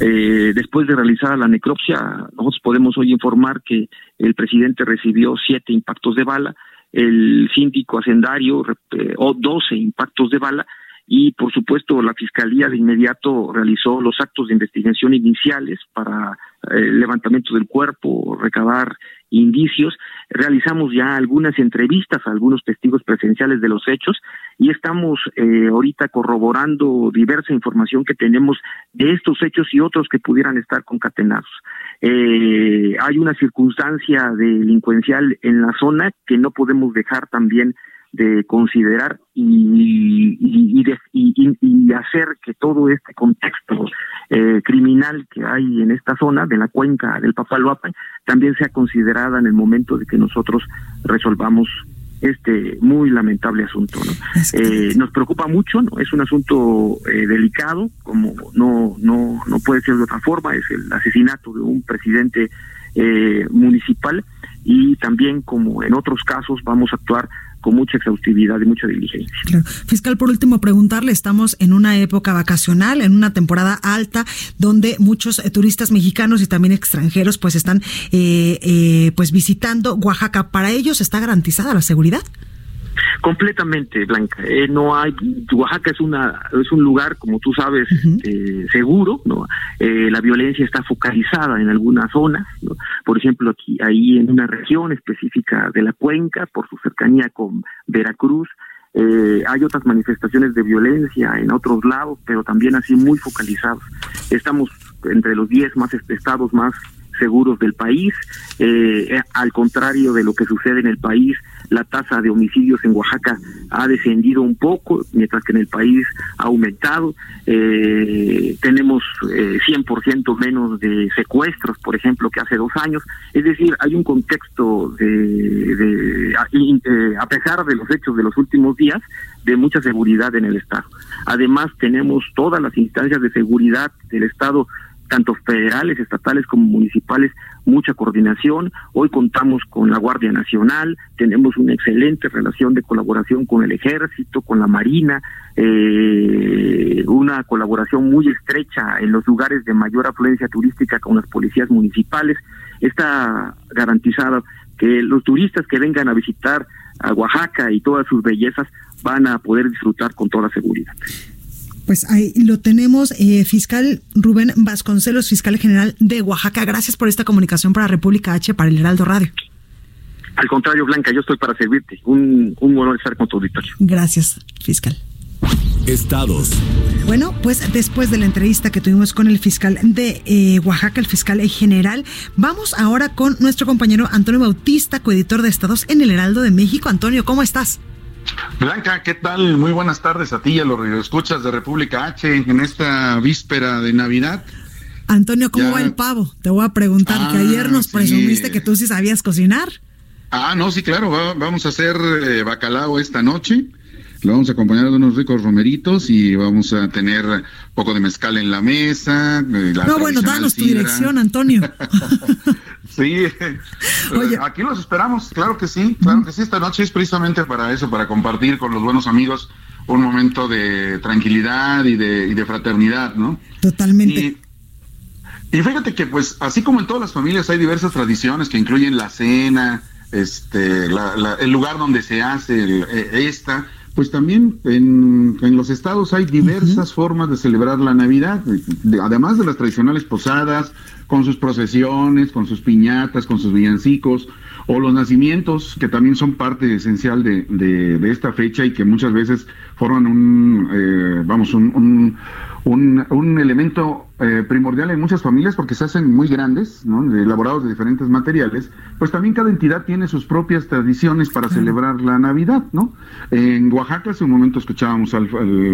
Eh, después de realizar la necropsia, nosotros podemos hoy informar que el presidente recibió siete impactos de bala, el síndico hacendario o doce impactos de bala y por supuesto la Fiscalía de inmediato realizó los actos de investigación iniciales para el eh, levantamiento del cuerpo, recabar indicios. Realizamos ya algunas entrevistas a algunos testigos presenciales de los hechos y estamos eh, ahorita corroborando diversa información que tenemos de estos hechos y otros que pudieran estar concatenados. Eh, hay una circunstancia delincuencial en la zona que no podemos dejar también de considerar y, y, y, hacer que todo este contexto eh, criminal que hay en esta zona de la cuenca del Papaloapan también sea considerada en el momento de que nosotros resolvamos este muy lamentable asunto. ¿no? Eh, nos preocupa mucho, ¿no? es un asunto eh, delicado, como no, no, no puede ser de otra forma, es el asesinato de un presidente eh, municipal y también como en otros casos vamos a actuar con mucha exhaustividad y mucha diligencia. Fiscal, por último, preguntarle, estamos en una época vacacional, en una temporada alta, donde muchos eh, turistas mexicanos y también extranjeros pues están eh, eh, pues visitando Oaxaca. ¿Para ellos está garantizada la seguridad? Completamente, Blanca. Eh, no hay, Oaxaca es una es un lugar, como tú sabes, eh, seguro. No, eh, la violencia está focalizada en algunas zonas. ¿no? Por ejemplo, aquí ahí en una región específica de la cuenca, por su cercanía con Veracruz. hay otras manifestaciones de violencia en otros lados, pero también así muy focalizados. Estamos entre los 10 más estados más seguros del país. al contrario de lo que sucede en el país, la tasa de homicidios en Oaxaca ha descendido un poco, mientras que en el país ha aumentado. Eh, tenemos eh, 100% menos de secuestros, por ejemplo, que hace dos años. Es decir, hay un contexto de, eh, a pesar de los hechos de los últimos días, de mucha seguridad en el Estado. Además, tenemos todas las instancias de seguridad del Estado tanto federales, estatales como municipales, mucha coordinación. Hoy contamos con la Guardia Nacional, tenemos una excelente relación de colaboración con el Ejército, con la Marina, eh, una colaboración muy estrecha en los lugares de mayor afluencia turística con las policías municipales. Está garantizado que los turistas que vengan a visitar a Oaxaca y todas sus bellezas van a poder disfrutar con toda seguridad. Pues ahí lo tenemos, eh, fiscal Rubén Vasconcelos, fiscal general de Oaxaca. Gracias por esta comunicación para República H, para el Heraldo Radio. Al contrario, Blanca, yo estoy para servirte. Un, un honor estar con tu auditorio. Gracias, fiscal. Estados. Bueno, pues después de la entrevista que tuvimos con el fiscal de eh, Oaxaca, el fiscal general, vamos ahora con nuestro compañero Antonio Bautista, coeditor de Estados en el Heraldo de México. Antonio, ¿cómo estás? Blanca, ¿qué tal? Muy buenas tardes a ti y a los escuchas de República H en esta víspera de Navidad. Antonio, ¿cómo va el pavo? Te voy a preguntar, que ayer nos ah, presumiste que tú sí sabías cocinar. Ah, no, sí, claro, vamos a hacer eh, bacalao esta noche. Lo vamos a acompañar de unos ricos romeritos y vamos a tener un poco de mezcal en la mesa. No, bueno, danos tu dirección, Antonio. Sí, Oye. aquí los esperamos, claro que sí, claro que sí, esta noche es precisamente para eso, para compartir con los buenos amigos un momento de tranquilidad y de, y de fraternidad, ¿no? Totalmente. Y, fíjate que pues así como en todas las familias hay diversas tradiciones que incluyen la cena, este, el lugar donde se hace e, esta, pues también en, los estados hay diversas formas de celebrar la Navidad, además de las tradicionales posadas, con sus procesiones, con sus piñatas, con sus villancicos, o los nacimientos, que también son parte esencial de, de, esta fecha y que muchas veces forman un, eh, vamos, un, un, un elemento eh, primordial en muchas familias porque se hacen muy grandes, ¿no? elaborados de diferentes materiales, pues también cada entidad tiene sus propias tradiciones para celebrar la Navidad, ¿no? En Oaxaca, hace un momento escuchábamos al,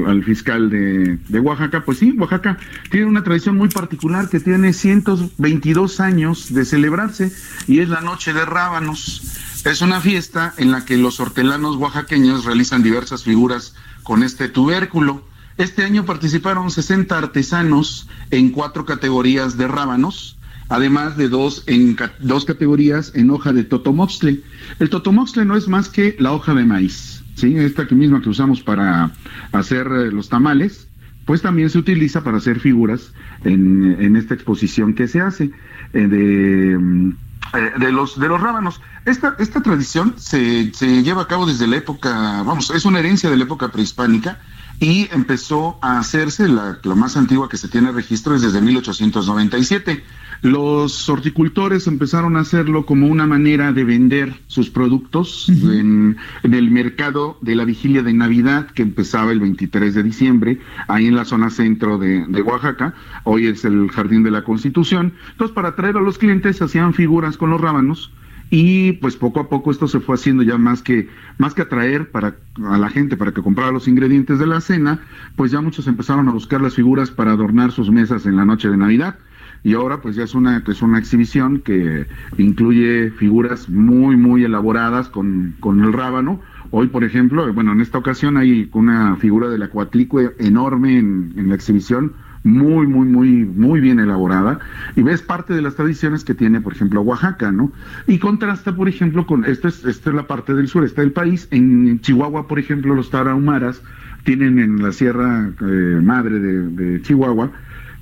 al, fiscal de, de, Oaxaca, pues sí, Oaxaca tiene una tradición muy particular que tiene 122 años de celebrarse y es la Noche de Rábanos. Es una fiesta en la que los hortelanos oaxaqueños realizan diversas figuras con este tubérculo. Este año participaron 60 artesanos en cuatro categorías de rábanos, además de dos en dos categorías en hoja de totomoxtle. El totomoxtle no es más que la hoja de maíz, ¿sí? Esta que misma que usamos para hacer eh, los tamales, pues también se utiliza para hacer figuras en, esta exposición que se hace eh, de, mm, eh, de, los, de los rábanos. Esta, esta tradición se, se lleva a cabo desde la época, vamos, es una herencia de la época prehispánica y empezó a hacerse, la, la más antigua que se tiene registro es desde 1897. Los horticultores empezaron a hacerlo como una manera de vender sus productos en, en el mercado de la vigilia de Navidad que empezaba el 23 de diciembre, ahí en la zona centro de, de Oaxaca. Hoy es el Jardín de la Constitución. Entonces, para atraer a los clientes, hacían figuras con los rábanos y pues poco a poco esto se fue haciendo ya más que más que atraer para a la gente para que comprara los ingredientes de la cena, pues ya muchos empezaron a buscar las figuras para adornar sus mesas en la noche de Navidad y ahora pues ya es una es una exhibición que incluye figuras muy muy elaboradas con, con el rábano. Hoy, por ejemplo, bueno, en esta ocasión hay una figura del acuatlicue enorme en, en la exhibición, muy, muy, muy, muy bien elaborada, y ves parte de las tradiciones que tiene, por ejemplo, Oaxaca, ¿no? Y contrasta, por ejemplo, con, esta es, esta es la parte del sureste del país, en Chihuahua, por ejemplo, los tarahumaras tienen en la Sierra eh, Madre de, de Chihuahua,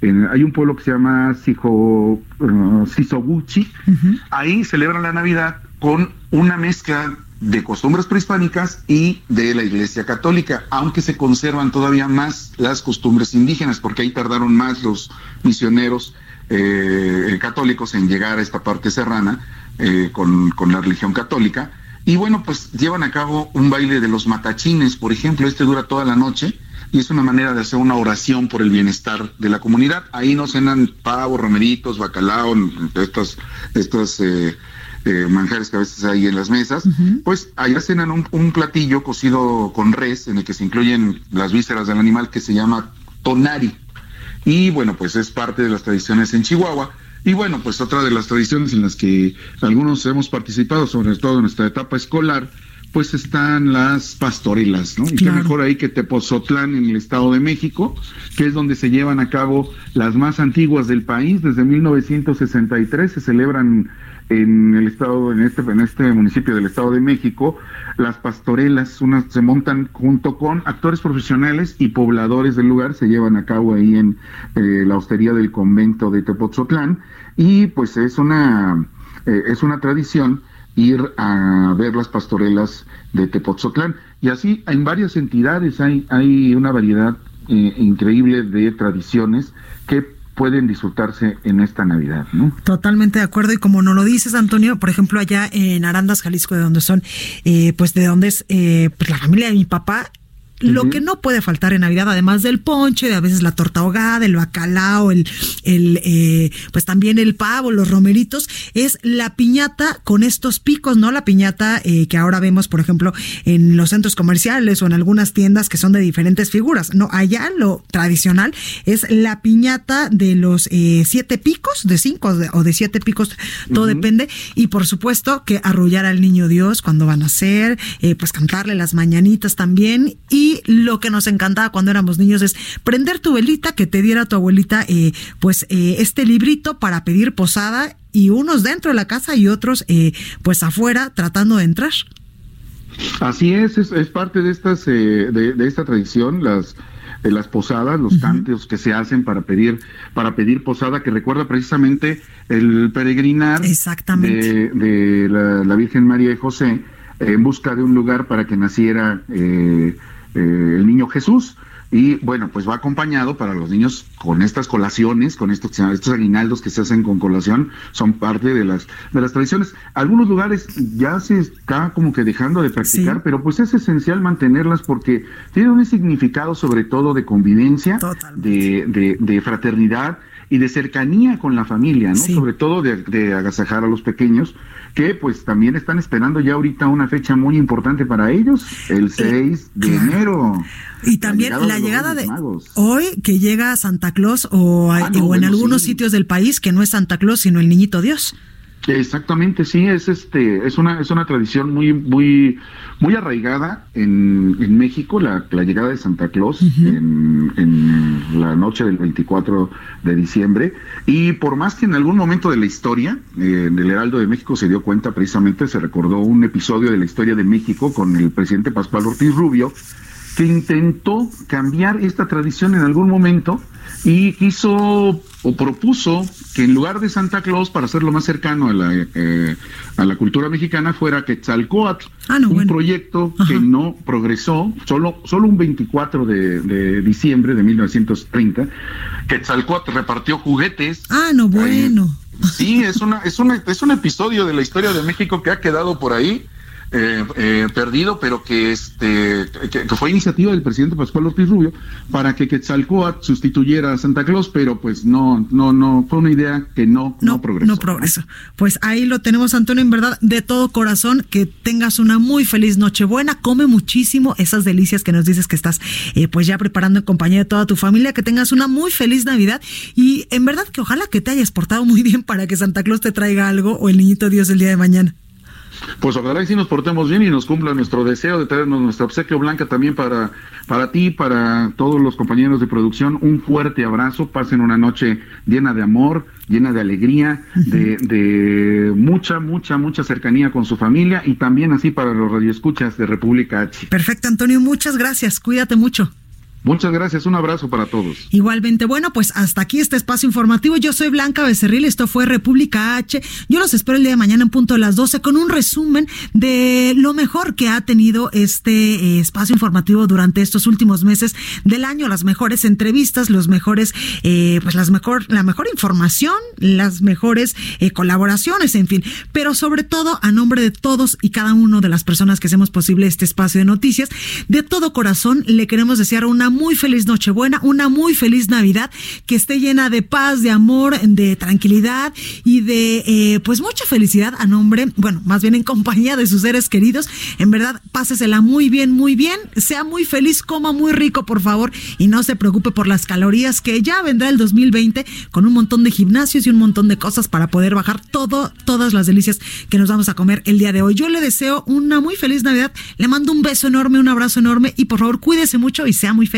en- hay un pueblo que se llama Sijo, uh, Sisoguchi, ahí celebran la Navidad con una mezcla de costumbres prehispánicas y de la Iglesia Católica, aunque se conservan todavía más las costumbres indígenas, porque ahí tardaron más los misioneros eh, católicos en llegar a esta parte serrana eh, con, con la religión católica. Y bueno, pues llevan a cabo un baile de los matachines, por ejemplo, este dura toda la noche y es una manera de hacer una oración por el bienestar de la comunidad. Ahí no cenan pavo, romeritos, bacalao, estos, estos eh, eh, manjares que a veces hay en las mesas. Pues allá cenan un, un platillo cocido con res en el que se incluyen las vísceras del animal que se llama tonari. Y bueno, pues es parte de las tradiciones en Chihuahua. Y bueno, pues otra de las tradiciones en las que algunos hemos participado, sobre todo en nuestra etapa escolar, pues están las pastorelas, ¿no? Y qué mejor ahí que Tepozotlán en el Estado de México, que es donde se llevan a cabo las más antiguas del país. Desde 1963 se celebran en el estado, en este, en este municipio del Estado de México, las pastorelas, unas se montan junto con actores profesionales y pobladores del lugar, se llevan a cabo ahí en eh, la hostería del convento de Tepozotlán, y pues es una, eh, es una tradición ir a ver las pastorelas de Tepozotlán. Y así en varias entidades hay, hay una variedad eh, increíble de tradiciones que pueden disfrutarse en esta Navidad, ¿no? Totalmente de acuerdo. Y como no lo dices, Antonio, por ejemplo, allá en Arandas, Jalisco, de donde son, eh, pues de donde es eh, pues, la familia de mi papá. Lo que no puede faltar en Navidad, además del ponche, de a veces la torta ahogada, el bacalao, el, el eh, pues también el pavo, los romeritos, es la piñata con estos picos, ¿no? La piñata eh, que ahora vemos, por ejemplo, en los centros comerciales o en algunas tiendas que son de diferentes figuras. No, allá lo tradicional es la piñata de los eh, siete picos, de cinco de- o de siete picos, todo depende. Y por supuesto que arrullar al niño Dios cuando van a ser, eh, pues cantarle las mañanitas también. Y lo que nos encantaba cuando éramos niños es prender tu velita, que te diera tu abuelita, eh, pues eh, este librito para pedir posada y unos dentro de la casa y otros eh, pues afuera tratando de entrar. Así es, es, es parte de estas eh, de, de esta tradición, las de las posadas, los cantos que se hacen para pedir para pedir posada, que recuerda precisamente el peregrinar de, de la, la Virgen María y José en busca de un lugar para que naciera eh, el niño Jesús. Y bueno, pues va acompañado para los niños con estas colaciones, con estos, estos aguinaldos que se hacen con colación, son parte de las, de las tradiciones. Algunos lugares ya se está como que dejando de practicar, pero pues es esencial mantenerlas porque tienen un significado sobre todo de convivencia, de, de, de fraternidad y de cercanía con la familia, ¿no? Sobre todo de, de agasajar a los pequeños, que pues también están esperando ya ahorita una fecha muy importante para ellos, el 6 de enero. Y también la llegada de Magos. hoy que llega Santa Claus o, Ah, no, o en bueno, algunos sí. sitios del país que no es Santa Claus sino el niñito Dios. Exactamente, sí, es este, es una, es una tradición muy, muy, muy arraigada en, en México, la, la llegada de Santa Claus en, en la noche del 24 de diciembre. Y por más que en algún momento de la historia, eh, en el Heraldo de México se dio cuenta precisamente, se recordó un episodio de la historia de México con el presidente Pascual Ortiz Rubio, que intentó cambiar esta tradición en algún momento y quiso o propuso que en lugar de Santa Claus, para hacerlo más cercano a la, eh, a la cultura mexicana, fuera Quetzalcoatl, Ah, un proyecto que no progresó, solo, solo un 24 de, de diciembre de 1930. Quetzalcoatl repartió juguetes. Ah, no, bueno. Sí, es, una, es, una, es un episodio de la historia de México que ha quedado por ahí. Eh, eh, perdido, pero que este que, que fue iniciativa del presidente Pascual Ortiz Rubio para que Quetzalcóatl sustituyera a Santa Claus, pero pues no, no, no, fue una idea que no, no, progresó. No progresó. Pues ahí lo tenemos, Antonio, en verdad, de todo corazón, que tengas una muy feliz Nochebuena, come muchísimo esas delicias que nos dices que estás eh, pues ya preparando en compañía de toda tu familia, que tengas una muy feliz Navidad y en verdad que ojalá que te hayas portado muy bien para que Santa Claus te traiga algo o el niñito Dios el día de mañana. Pues ojalá y si nos portemos bien y nos cumpla nuestro deseo de traernos nuestra obsequio blanca también para, para ti, para todos los compañeros de producción. Un fuerte abrazo, pasen una noche llena de amor, llena de alegría, de, de mucha, mucha, mucha cercanía con su familia y también así para los radioescuchas de República H. Perfecto, Antonio, muchas gracias. Cuídate mucho. Muchas gracias, un abrazo para todos. Igualmente, bueno, pues hasta aquí este espacio informativo. Yo soy Blanca Becerril, esto fue República H. Yo los espero el día de mañana en punto de las 12 con un resumen de lo mejor que ha tenido este eh, espacio informativo durante estos últimos meses del año, las mejores entrevistas, los mejores, eh, pues las mejor, la mejor información, las mejores eh, colaboraciones, en fin. Pero sobre todo, a nombre de todos y cada uno de las personas que hacemos posible este espacio de noticias, de todo corazón le queremos desear una muy feliz Nochebuena, una muy feliz Navidad, que esté llena de paz, de amor, de tranquilidad y de eh, pues mucha felicidad a nombre, bueno, más bien en compañía de sus seres queridos. En verdad, pásesela muy bien, muy bien, sea muy feliz, coma muy rico, por favor, y no se preocupe por las calorías que ya vendrá el 2020 con un montón de gimnasios y un montón de cosas para poder bajar todo, todas las delicias que nos vamos a comer el día de hoy. Yo le deseo una muy feliz Navidad, le mando un beso enorme, un abrazo enorme y por favor cuídese mucho y sea muy feliz.